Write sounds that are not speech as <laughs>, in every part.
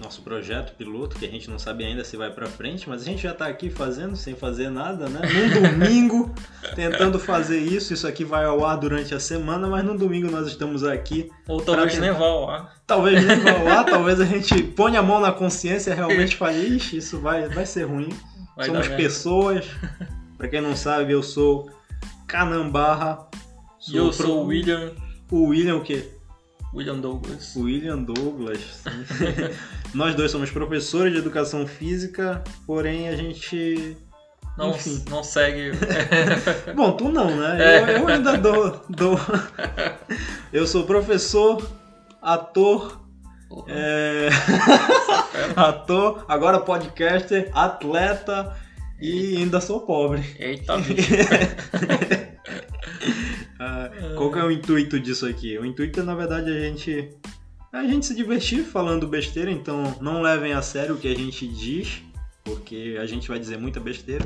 nosso projeto piloto, que a gente não sabe ainda se vai pra frente, mas a gente já tá aqui fazendo sem fazer nada, né? Num <laughs> domingo, tentando fazer isso. Isso aqui vai ao ar durante a semana, mas no domingo nós estamos aqui. Ou talvez tentar- nem vá ao ar. Talvez nem vá ao ar, <laughs> talvez a gente ponha a mão na consciência e realmente fale, ixi, isso vai, vai ser ruim. Vai Somos pessoas. Pra quem não sabe, eu sou Canambarra. E eu pro- sou o William, o William o quê? William Douglas. William Douglas. <laughs> Nós dois somos professores de educação física, porém a gente. Não, Enfim. não segue. <laughs> Bom, tu não, né? É. Eu, eu ainda dou, dou. Eu sou professor, ator, é... <laughs> ator, agora podcaster, atleta e ainda sou pobre. Eita, bicho. Ah, qual que é o intuito disso aqui? O intuito é, na verdade, a gente a gente se divertir falando besteira, então não levem a sério o que a gente diz, porque a gente vai dizer muita besteira.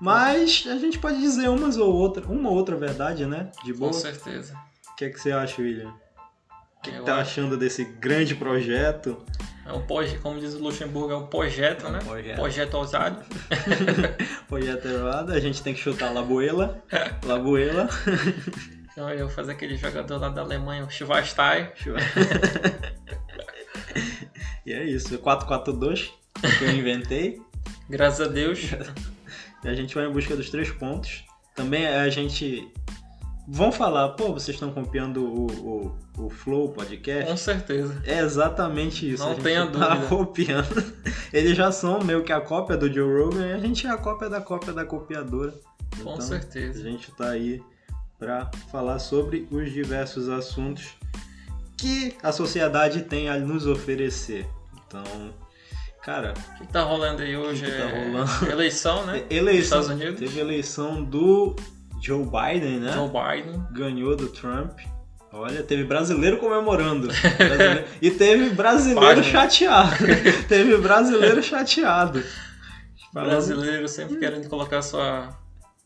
Mas a gente pode dizer umas ou outra, uma ou outra verdade, né? De boa. Com O certeza. que, é que você acha, William? O que, que tá acho- achando desse grande projeto? É um proje- como diz o Luxemburgo, é um projeto, É um né? projeto. Projeto ousado. <laughs> Projeto errado, a gente tem que chutar a Labuela. <laughs> <laughs> Labuela. Então eu vou fazer aquele jogador lá da Alemanha, o Schweinstein. <laughs> e é isso, 442 que eu inventei. Graças a Deus. E a gente vai em busca dos três pontos. Também a gente. Vão falar, pô, vocês estão copiando o, o, o Flow podcast? Com certeza. É exatamente isso. Não a tenha tá dúvida. <laughs> copiando. Eles já são meio que a cópia do Joe Rogan e a gente é a cópia da cópia da copiadora. Com Então, A certeza. gente tá aí para falar sobre os diversos assuntos que a sociedade tem a nos oferecer. Então, cara, O que tá rolando aí hoje que tá é rolando? eleição, né? <laughs> eleição, Estados Unidos. teve eleição do Joe Biden, né? Joe Biden. Ganhou do Trump. Olha, teve brasileiro comemorando. Brasileiro- <laughs> e teve brasileiro Página. chateado. <laughs> teve brasileiro chateado. Brasileiro sempre querendo colocar sua,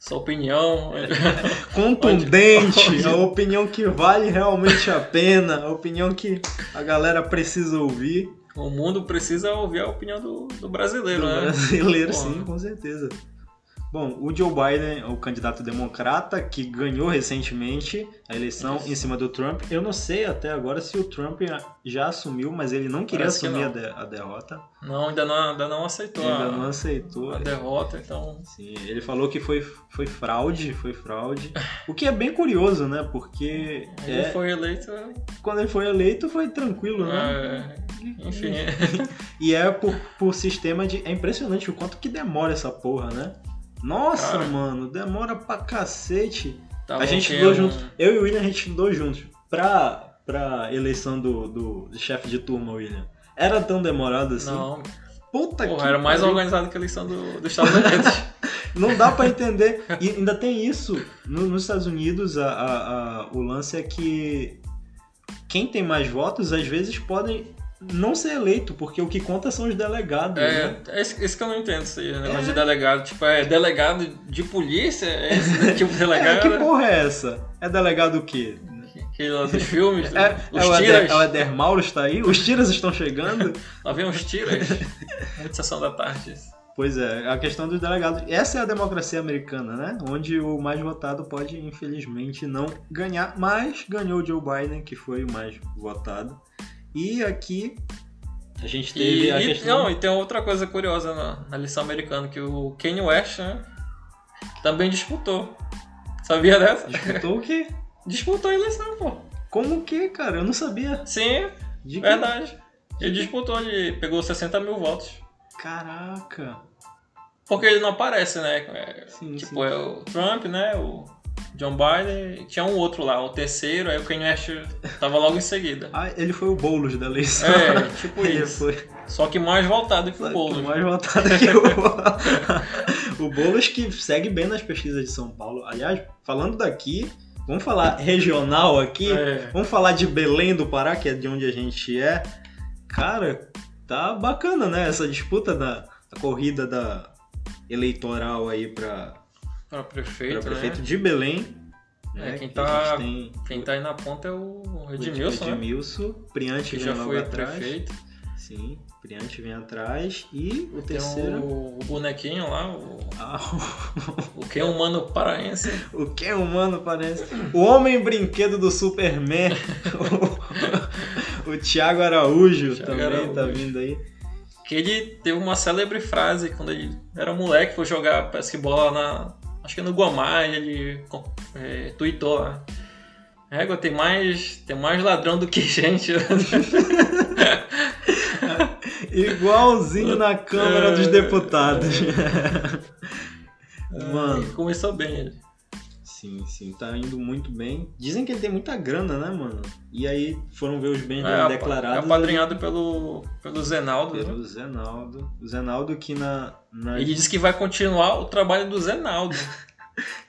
sua opinião. <laughs> contundente, Onde- a opinião que vale realmente a pena, a opinião que a galera precisa ouvir. O mundo precisa ouvir a opinião do, do brasileiro, do né? brasileiro, sim, com certeza. Bom, o Joe Biden, o candidato democrata, que ganhou recentemente a eleição em cima do Trump. Eu não sei até agora se o Trump já assumiu, mas ele não queria Parece que assumir a, não. a derrota. Não, ainda não, ainda não aceitou Ainda a, não aceitou. a derrota, então. Sim, ele falou que foi, foi fraude, foi fraude. O que é bem curioso, né? Porque Ele é, foi eleito. quando ele foi eleito foi tranquilo, né? é, enfim. <laughs> E é por, por sistema de. É impressionante o quanto que demora essa porra, né? Nossa, Cara. mano, demora pra cacete. Tava a gente o quê? estudou Um- juntos. Eu e o William, a gente estudou juntos. Pra, pra eleição do, do, chefe de turma, William. Era tão demorado assim? Não, Puta porra, que era mais pariu. organizado que a eleição do, dos Estados Unidos. <laughs> Não dá pra entender. E ainda tem isso. No- nos Estados Unidos, a, a- a- o lance é que quem tem mais votos, às vezes, podem não ser eleito, porque o que conta são os delegados. né? É, é isso, isso que eu não entendo, isso aí, negócio É. de delegado. Tipo, é delegado de polícia? É esse <laughs> tipo de É, delegado? que porra é essa? É delegado o quê? Aquele lá dos filmes, É, os é o, Eder, é o Eder Mauro está aí? Os tiras estão chegando? Lá vem os tiras. Sessão da tarde. pois é, a questão dos delegados. Essa é a democracia americana, né? Onde o mais votado pode, infelizmente, não ganhar, mas ganhou o Joe Biden, que foi o mais votado. E aqui a gente teve E, a e- questão. não, e tem outra coisa curiosa na, na lição americana, que o Kanye West né, também disputou. Sabia dessa? Disputou o quê? <laughs> Disputou a eleição, pô. Como que, cara? Eu não sabia. Sim, De que- verdade. Ele disputou, ele pegou 60 mil votos. Caraca. Porque ele não aparece, né? É, Sim, tipo, sim. é o Trump, né? O John Biden, e tinha um outro lá, o terceiro, aí o Kanye West tava logo em seguida. Ah, ele foi o Boulos da eleição. É, <laughs> tipo ele isso. foi. Só que mais voltado que Só o que Boulos. mais votado que o, <laughs> o Boulos que segue bem nas pesquisas de São Paulo. Aliás, falando daqui, vamos falar regional aqui. É. Vamos falar de Belém do Pará, que é de onde a gente é. Cara, tá bacana, né? Essa disputa da, da corrida da eleitoral aí para Pra prefeito, prefeito né? de Belém. É, né? quem Que tá- gente tem Quem tá aí na ponta é o o Edmilson, né? Edmilson, Priante Que vem já foi atrás. prefeito. Sim, Priante vem atrás. E o Tem terceiro. o, o bonequinho lá, o, Ah, <laughs> o que é humano paraense. o que é humano parece? O homem brinquedo do Superman. <laughs> o, o Thiago Araújo Thiago também tá Araújo. vindo aí. Que ele teve uma célebre frase quando ele era moleque, foi jogar basquetebol lá na. Acho que no Guamá, e ele é, tweetou lá. Égua, tem mais, tem mais ladrão do que <laughs> gente. <laughs> Igualzinho na Câmara dos É, Deputados. <laughs> Mano. Ele começou bem ele. Sim, sim, tá indo muito bem. Dizem que ele tem muita grana, né, mano? E aí foram ver os bens É, declarados. é apadrinhado pelo, pelo Zenaldo. né? Pelo Zenaldo. O Zenaldo que na. na... Ele disse que vai continuar o trabalho do Zenaldo. <laughs>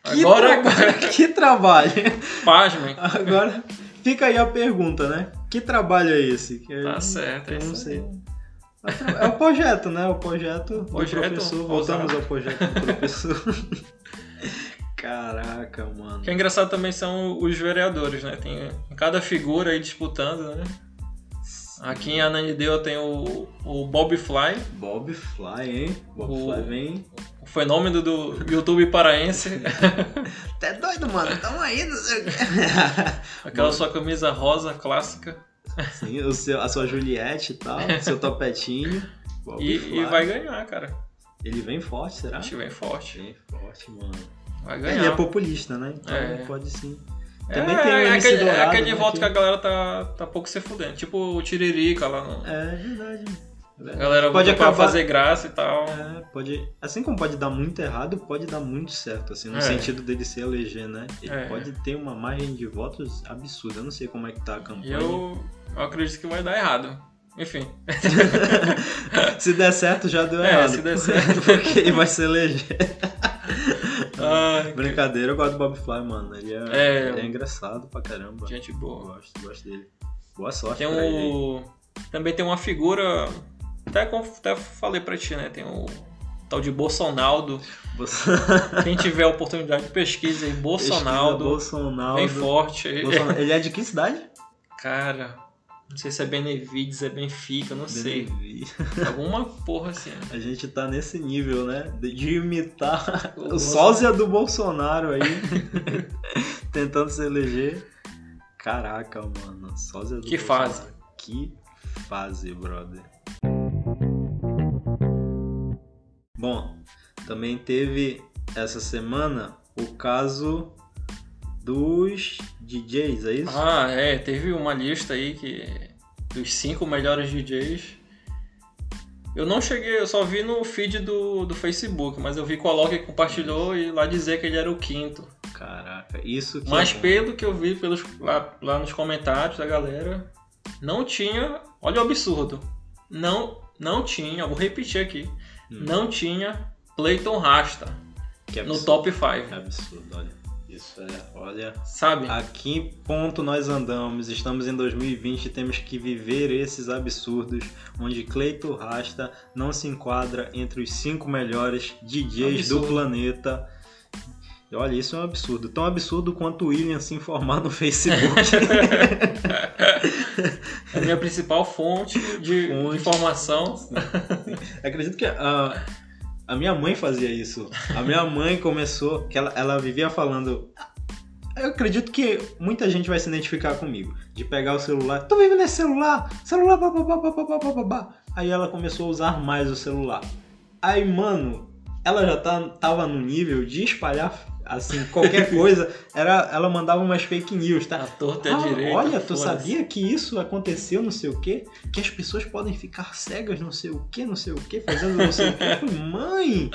Que, Agora, tra- <laughs> que trabalho! <laughs> pasmem. Agora fica aí a pergunta, né? Que trabalho é esse? Que eu- Tá certo, que é eu não isso sei. aí. É o projeto, né? O projeto, Projeto do professor. Voltamos ao projeto do professor. Caraca, mano. O que é engraçado também são os vereadores, né? Tem cada figura aí disputando, né? Aqui em Ananindeua tem o, o Bob Fly, Bob Fly, hein? Bob O- Fly vem. o fenômeno do YouTube paraense. <laughs> Tá doido, mano? Tamo aí, não sei o quê. <laughs> Aquela sua camisa rosa clássica. Sim, o seu, a sua Juliette e tal, seu topetinho. Bob E, Fly. e vai ganhar, cara. Ele vem forte, será? Acho que vem forte. Vem forte, mano. Vai Ele é ganhar. populista, né? Então É. pode sim. É, Também tem o é MC aquele, é Dourado, aquele né, voto que- que a galera tá, tá pouco se fudendo. Tipo o Tiririca lá. No... É verdade. A galera Pode acabar- fazer graça e tal. É, pode. Assim como pode dar muito errado, pode dar muito certo, assim, no É. sentido dele se eleger, né? Ele É. pode ter uma margem de votos absurda. Eu não sei como é que tá a campanha. eu, eu acredito que vai dar errado. Enfim. <laughs> se der certo, já deu É, errado. se der certo. <laughs> Porque ele vai se eleger. Ai, Brincadeira, eu gosto do Bob Fly, mano. Ele é, É. ele é engraçado pra caramba. gente Eu boa. gosto, gosto dele. Boa sorte Tem o. Também tem uma figura. Até, até falei pra ti, né? Tem o tal de Bolsonaro. Quem tiver a oportunidade, pesquisa aí. Bolsonaro. Bolsonaro. Bem forte. Bolsonaro. <laughs> Ele é de que cidade? Cara, não sei se é Benevides, é Benfica, não sei. Benevi- <laughs> Alguma porra assim. A gente tá nesse nível, né? De imitar O <laughs> o sósia do Bolsonaro aí. <laughs> tentando se eleger. Caraca, mano. Sósia do Que Bolsonaro. fase. Que fase, brother. Bom, também teve essa semana o caso dos DJs, é isso? Ah, é, teve uma lista aí que dos cinco melhores DJs. Eu não cheguei, eu só vi no feed do, do Facebook, mas eu vi que o Alok compartilhou e lá dizer que ele era o quinto. Caraca, isso que Mas é pelo que eu vi pelos, lá, lá nos comentários da galera, não tinha. Olha o absurdo. Não, não tinha, vou repetir aqui. Hum. Não tinha Clayton Rasta que no top Que 5. absurdo, olha. Isso é, olha. Sabe? A que ponto nós andamos? Estamos em 2020 e temos que viver esses absurdos, onde Cleito Rasta não se enquadra entre os cinco melhores DJs do Absurdo. planeta. E olha, isso é um absurdo. Tão absurdo quanto o William se informar no Facebook. É <laughs> a minha principal fonte de Fonte. informação. Acredito que a, a minha mãe fazia isso. A minha mãe começou, que ela, ela vivia falando. Eu acredito que muita gente vai se identificar comigo. De pegar o celular. Tu vive nesse celular? Celular, babá, babá, babá, babá. Aí ela começou a usar mais o celular. Aí, mano, ela já tá, tava no nível de espalhar, assim, qualquer <laughs> coisa. Era, ela mandava umas fake news, tá? A torta é Ah, direita. olha, tu sabia que isso aconteceu, não sei o quê? Que as pessoas podem ficar cegas, não sei o quê, não sei o quê, fazendo não sei o quê. Mãe,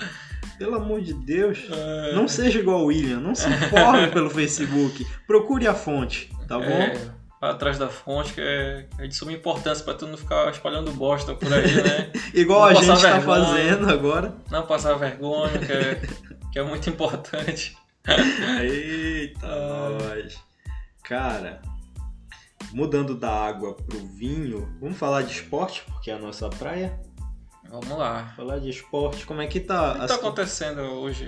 pelo amor de Deus, É, não seja igual o William, não se informe <laughs> pelo Facebook, procure a fonte, tá bom? É, atrás da fonte, que é, é de suma importância pra tu não ficar espalhando bosta por aí, né? <laughs> Igual a Não gente passar tá vergonha. fazendo agora. Não passar vergonha, que é, que é muito importante. <laughs> Eita, nós. Cara, mudando da água pro vinho, vamos falar de esporte, porque é a nossa praia. Vamos lá. Falar de esporte, como é que tá? O que a tá acontecendo hoje?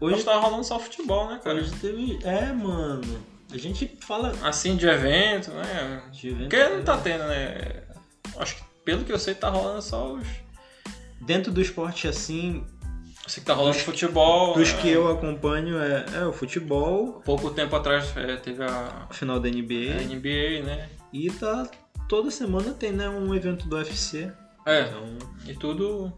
Hoje Hoje tá rolando só futebol, né, cara? Hoje teve. É, mano. A gente fala Assim, de evento, né? de evento. Porque não tá tendo, né? Acho que pelo que eu sei, tá rolando só os. Dentro do esporte assim, Sei que tá rolando futebol. dos é, que eu acompanho é, é o futebol, Pouco tempo atrás é, teve a, a final da a NBA, NBA, né? e tá toda semana tem né, um evento do UFC. É, Então, e tudo,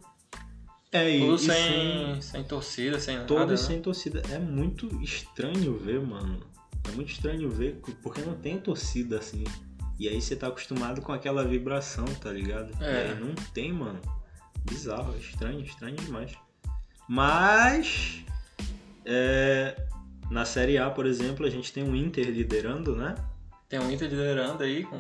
é tudo e sem, sem torcida, sem nada. Todos né? sem torcida. É muito estranho ver, mano. É muito estranho ver, porque não tem torcida assim. E aí você tá acostumado com aquela vibração, tá ligado? É. E aí não tem, mano. Bizarro, estranho, estranho demais. Mas. é, na Série A, por exemplo, a gente tem o Inter liderando, né? Tem o Inter liderando aí com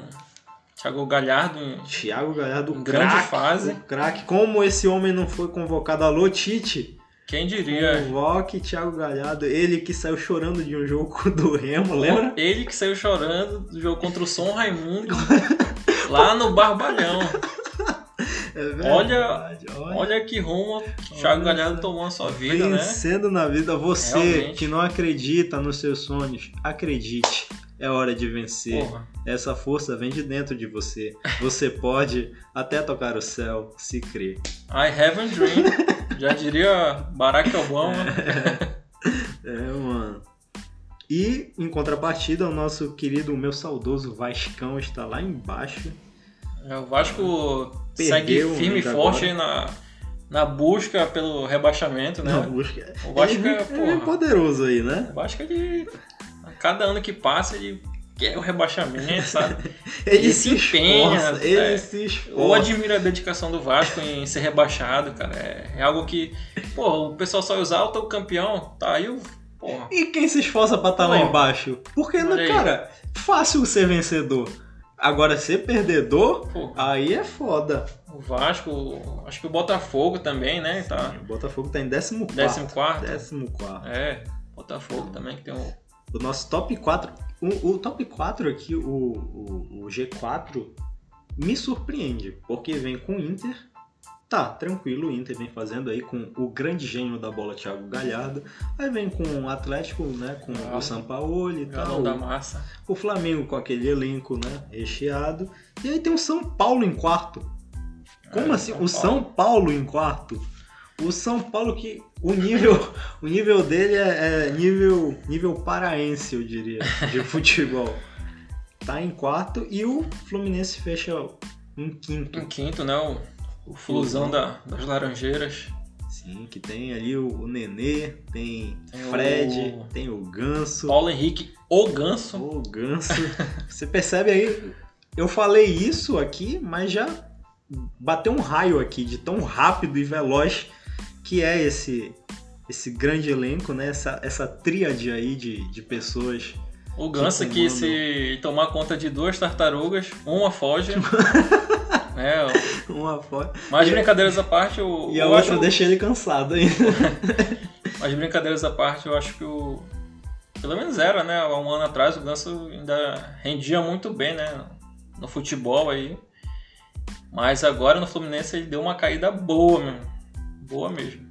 Thiago Galhardo Thiago Galhardo, Em grande craque, fase. craque. Como esse homem não foi convocado? Alô, Tite? Quem diria? Convoque Thiago Galhardo. Ele que saiu chorando de um jogo <laughs> do Remo, lembra? Ele que saiu chorando do jogo contra o São Raimundo <laughs> lá no Barbalhão. É Olha- verdade, Olha que rumo o Thiago Olha Galhardo tomou na sua vida, né? Vencendo na vida. Você Realmente. que não acredita nos seus sonhos, acredite. É hora de vencer. Porra. Essa força vem de dentro de você. Você <laughs> pode até tocar o céu, se crer. I have a dream. <laughs> Já diria Barack Obama. É, mano. E, em contrapartida, o nosso querido, o meu saudoso Vascão está lá embaixo. É, O Vasco Perdeu segue firme e forte agora. na, na busca pelo rebaixamento, né? Na busca. O Vasco é, é porra. poderoso aí, né? O Vasco ele. A cada ano que passa, ele quer o rebaixamento, sabe? <laughs> Ele, Ele se empenha, esforça. Ele é. se esforça. Eu admiro a dedicação do Vasco em ser rebaixado, cara. É, é algo que. Pô, o pessoal só exalta o campeão. Tá aí o. Porra. E quem se esforça pra estar lá Pô. embaixo? Porque, cara, fácil ser vencedor. Agora, ser perdedor, Pô, aí é foda. o Vasco. Acho que o Botafogo também, né? Tá. O Botafogo tá em 14. 14. 14. É, Botafogo também que tem um. O nosso top 4. O, o top 4 aqui, o, o, o G4, me surpreende. Porque vem com o Inter. Tá, tranquilo, o Inter vem fazendo aí com o grande gênio da bola, Thiago Galhardo. Aí vem com o Atlético, né? Com Galo. o Sampaoli e tal. da massa. O Flamengo com aquele elenco, né? Recheado. E aí tem o São Paulo em quarto. Como É, assim? São o São Paulo em quarto? O São Paulo que o nível, o nível dele é, é nível, nível paraense, eu diria, de <laughs> futebol. Tá em quarto e o Fluminense fecha em quinto. Em quinto, né? O, o Flusão da, das Laranjeiras. Sim, que tem ali o, o Nenê, tem, Tem Fred, o- tem o Ganso. Paulo Henrique, o Ganso. O Ganso. Você percebe aí? Eu falei isso aqui, mas já bateu um raio aqui de tão rápido e veloz que é esse esse grande elenco, né? Essa, essa tríade aí de, de pessoas. O Ganso Que que se tomar conta de duas tartarugas, uma foge. <laughs> é, <laughs> Uma fora. mas E- brincadeiras à parte, o, E a eu outra acho, deixa ele cansado ainda. <laughs> mas brincadeiras à parte, eu acho que o pelo menos era, né? Há um ano atrás o Ganso ainda rendia muito bem, né? No futebol aí. Mas agora no Fluminense ele deu uma caída boa mesmo. Boa mesmo.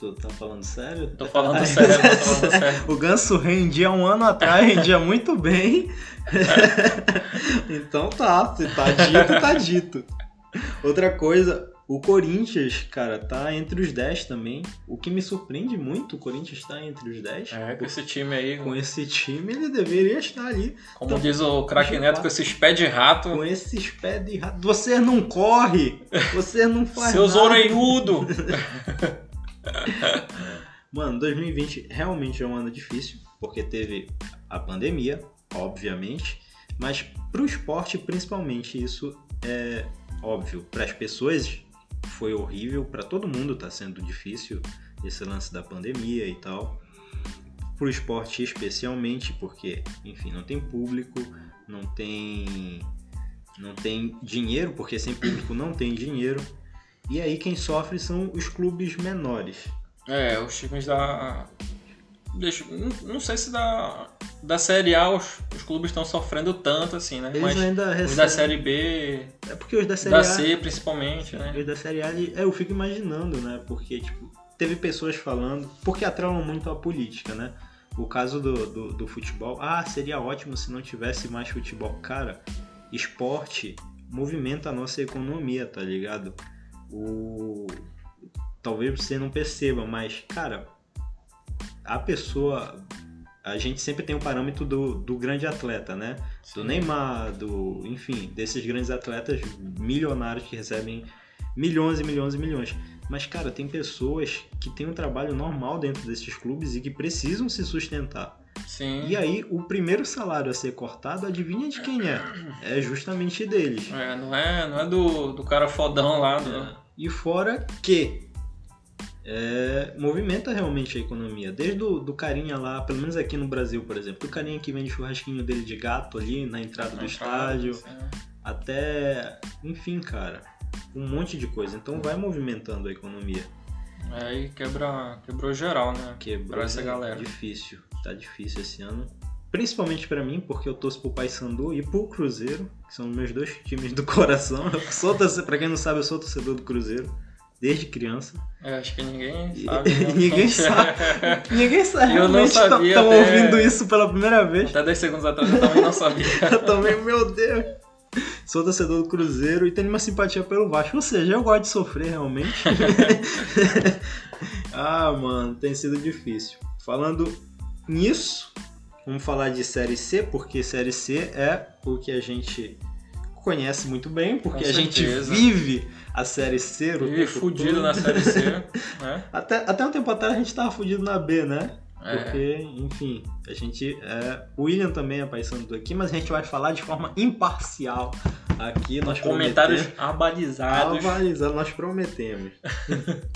Tu tá falando sério? Tô falando Ai, <laughs> sério, tô falando sério. O Ganso rendia um ano atrás, rendia muito bem. então tá, se tá dito, tá dito. Outra coisa, o Corinthians, cara, tá entre os 10 também. O que me surpreende muito, o Corinthians tá entre os 10. É, com esse time aí, Com esse time, ele deveria estar ali. como diz o craque Neto, com esses pés de rato. Com esses pés de rato. Você não corre! Você não faz Seus nada. orelhudo! <laughs> <laughs> Mano, 2020 realmente é um ano difícil, porque teve a pandemia, obviamente, mas pro esporte principalmente isso é óbvio. Para as pessoas foi horrível, para todo mundo tá sendo difícil esse lance da pandemia e tal. Pro esporte especialmente, porque, enfim, não tem público, não tem não tem dinheiro, porque sem público não tem dinheiro. E aí quem sofre são os clubes menores. É, os times da. Deixa, não, sei se da, da Série A os, os clubes estão sofrendo tanto assim, né? Eles Mas ainda os recebem. da Série B, É porque os da Série da A. C principalmente, né? Os da Série A, é, eu fico imaginando, né? Porque, tipo, teve pessoas falando. Porque atrelam muito a política, né? O caso do, do, do futebol. Ah, seria ótimo se não tivesse mais futebol. Cara, esporte movimenta a nossa economia, tá ligado? O talvez você não perceba, mas cara, a pessoa a gente sempre tem o um parâmetro do, do grande atleta, né? Do Neymar, do, enfim, desses grandes atletas milionários que recebem milhões e milhões e milhões. Mas, cara, tem pessoas que têm um trabalho normal dentro desses clubes e que precisam se sustentar. Sim. E aí, o primeiro salário a ser cortado, adivinha de quem é? É justamente deles. É, não é, não é do, do cara fodão lá. Do... É. E fora que é, movimenta realmente a economia. Desde o do carinha lá, pelo menos aqui no Brasil, por exemplo, do carinha que vende churrasquinho dele de gato ali na entrada na do entrada, estádio, sim. até, enfim, cara, um monte de coisa. Então vai movimentando a economia. É, e quebra, quebrou geral, né? Quebrou pra essa galera. Difícil, tá difícil esse ano. Principalmente para mim, porque eu torço pro Paysandu e pro Cruzeiro, que são meus dois <laughs> times do coração. Eu sou torcedor, pra quem não sabe, eu sou torcedor do Cruzeiro desde criança. É, acho que ninguém sabe. Né? <laughs> ninguém <laughs> sabe. ninguém sabe. Eu não sabia. Estão até... ouvindo isso pela primeira vez. Até 10 segundos atrás eu também não sabia. eu também, meu Deus. Sou torcedor do Cruzeiro e tenho uma simpatia pelo Vasco. Ou seja, eu gosto de sofrer realmente. ah, mano, tem sido difícil. Falando nisso, vamos falar de Série C, porque Série C é o que a gente conhece muito bem, porque a gente vive a Série C. Vive fudido na Série C. <laughs> né? até, até um tempo atrás a gente tava fudido na B, né? É. Porque, enfim, a gente. É, o William também é paisando aqui, mas a gente vai falar de forma imparcial aqui. Nós comentários abalizados. Abalizados, nós prometemos.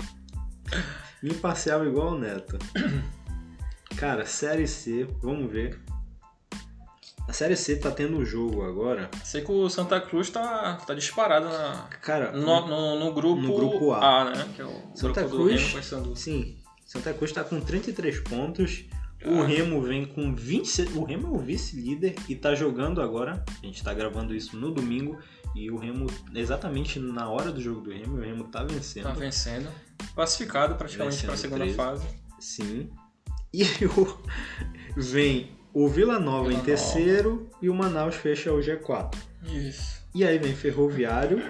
<laughs> imparcial igual o Neto. <coughs> Cara, Série C, vamos ver. A Série C tá tendo um jogo agora. Sei que o Santa Cruz tá, tá disparado na, Cara, no, no, no grupo, no grupo A. A, né? Que é o Santa grupo Cruz, do Remo Sim. Santa Cruz tá com 33 pontos. O ah. Remo vem com 20. O Remo é o vice-líder e tá jogando agora. A gente tá gravando isso no domingo. E o Remo, exatamente na hora do jogo do Remo, o Remo tá vencendo. Tá vencendo. Classificado praticamente para a segunda 13. fase. Sim. E o... vem o Vila Nova Vila em terceiro Nova. e o Manaus fecha o G4. Isso. E aí vem Ferroviário,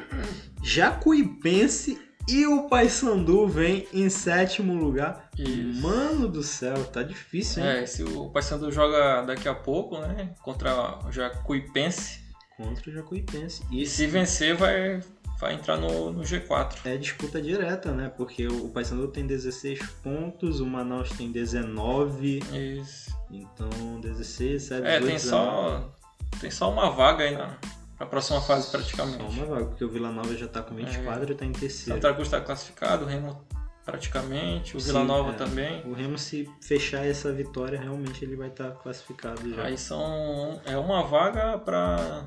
Jacuipense e o Paysandu vem em sétimo lugar. Isso. Mano do céu, tá difícil, hein? É, se o Paysandu joga daqui a pouco, né? Contra o Jacuipense. Contra o Jacuipense. E se vencer, vai, vai entrar no, no G4. É disputa direta, né? Porque o Paysandu tem 16 pontos, o Manaus tem 19. Isso. Então, 16, 7, É, tem só, tem só uma vaga aí na, na próxima fase, praticamente. Só uma vaga, porque o Vila Nova já tá com 24 é. e tá em terceiro. Santa Cruz tá classificado, o Remo praticamente, o Vila Nova é. também. O Remo, se fechar essa vitória, realmente ele vai estar tá classificado já. Aí são. É uma vaga para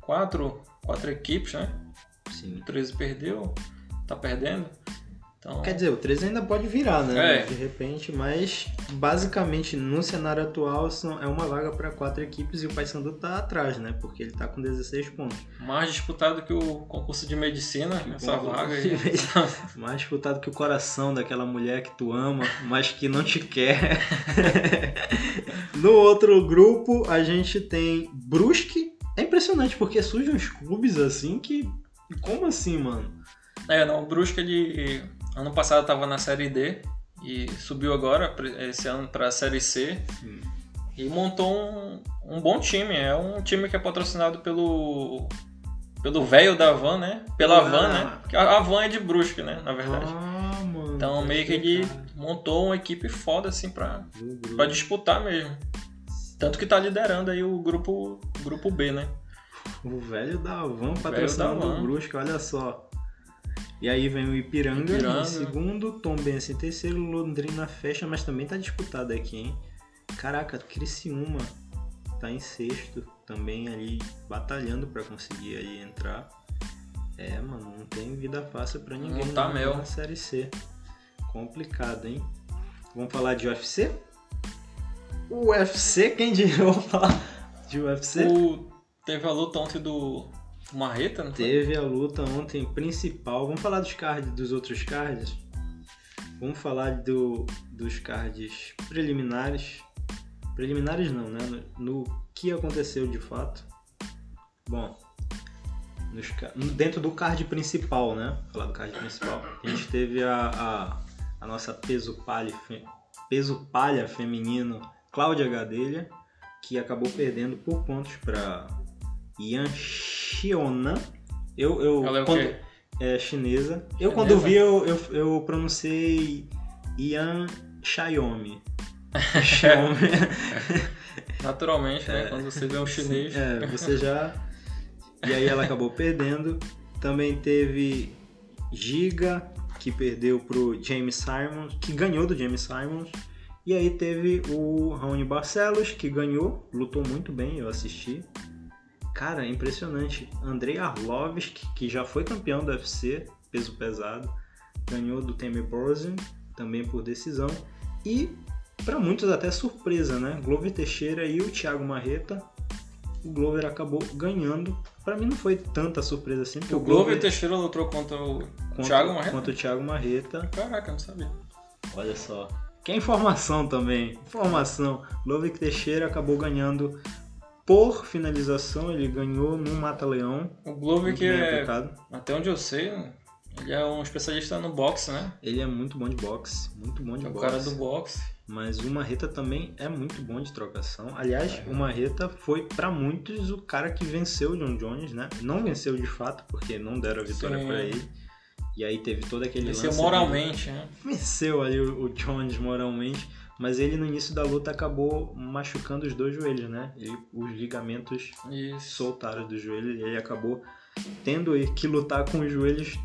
quatro, quatro equipes, né? Sim. O 13 perdeu, tá perdendo. Então... Quer dizer, o 13 ainda pode virar, né? É. De repente, mas basicamente no cenário atual é uma vaga para quatro equipes e o Paysandu tá atrás, né? Porque ele tá com 16 pontos. Mais disputado que o concurso de medicina, que essa vaga aí. <laughs> Mais disputado que o coração daquela mulher que tu ama, mas que não te quer. <laughs> <laughs> no outro grupo, a gente tem Brusque. É impressionante porque surgem uns clubes assim que. Como assim, mano? É, não, o Brusque ele Ano passado estava na Série D e subiu agora, esse ano, para a Série C. Hum. E montou um, um bom time. É um time que é patrocinado pelo pelo velho da van, né? Pela ah. van, né? Porque a, a van é de Brusque, né? Na verdade. Ah, mano, então meio que ele montou uma equipe foda assim pra, pra disputar mesmo. Tanto que tá liderando aí o grupo, grupo B, né? O velho da van patrocinando o Brusque, olha só. E aí vem o Ipiranga, Ipiranga. em segundo, Tombense em terceiro, Londrina fecha, mas também tá disputado aqui, hein? Caraca, Criciúma tá em sexto, também ali batalhando para conseguir aí entrar. É, mano, não tem vida fácil para ninguém não tá mel. na Série C. Complicado, hein? Vamos falar de UFC? O UFC, quem diria? Falar de UFC? O... Teve a luta ontem do Marreta, não Teve a luta ontem principal. Vamos falar dos cards, dos outros cards? Vamos falar do, dos cards preliminares. Preliminares não, né? No, no que aconteceu de fato. Bom, nos, dentro do card principal, né? Falar do card principal. A gente teve a, a, a nossa peso palha, peso palha feminino Cláudia Gadelha, que acabou perdendo por pontos para Yan Xiona. Eu, eu, Ela é quando, é chinesa. Eu Chinesa? quando vi, eu, eu, eu pronunciei Yan Xiaomi. <laughs> Xiaomi. Naturalmente, né? Quando você vê um chinês. É, você já. E aí ela acabou perdendo. Também teve Giga, que perdeu pro James Simons, que ganhou do James Simons. E aí teve o Raoni Barcelos, que ganhou, lutou muito bem, eu assisti. Cara, impressionante. Andrei Arlovski, que já foi campeão do UFC, peso pesado, ganhou do Temer Borzin, também por decisão. E, para muitos até surpresa, né? Glover Teixeira e o Thiago Marreta. O Glover acabou ganhando. Para mim não foi tanta surpresa assim, porque O Glover Teixeira lutou contra o contra, Thiago Marreta? Contra o Thiago Marreta. Caraca, eu não sabia. Olha só. Que é informação também. Informação. Glover Teixeira acabou ganhando por finalização. Ele ganhou no Mata-Leão. O bem é, aplicado. até onde eu sei, ele é um especialista no boxe, né? Ele é muito bom de boxe. Muito bom de É o boxe. cara do boxe. Mas o Marreta também é muito bom de trocação. Aliás, É. o Marreta foi pra muitos o cara que venceu o John Jones, né? Não venceu de fato, porque não deram a vitória pra ele. E aí teve todo aquele Venceu lance moralmente, né? venceu ali o, o Jones moralmente, mas ele no início da luta acabou machucando os dois joelhos, né? Ele, os ligamentos Isso. soltaram do joelho e ele acabou tendo que lutar com os joelhos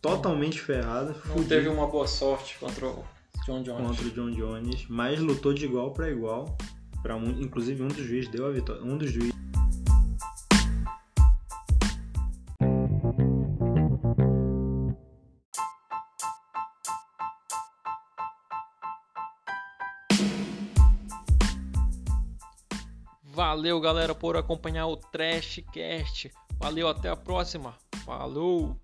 totalmente ferrados, Não fudido teve uma boa sorte contra o John Jones. contra o John Jones, mas lutou de igual para igual. Pra, mu- inclusive um dos juízes deu a vitória. Um dos juízes Valeu, galera, por acompanhar o Trashcast. Valeu, até a próxima. Falou!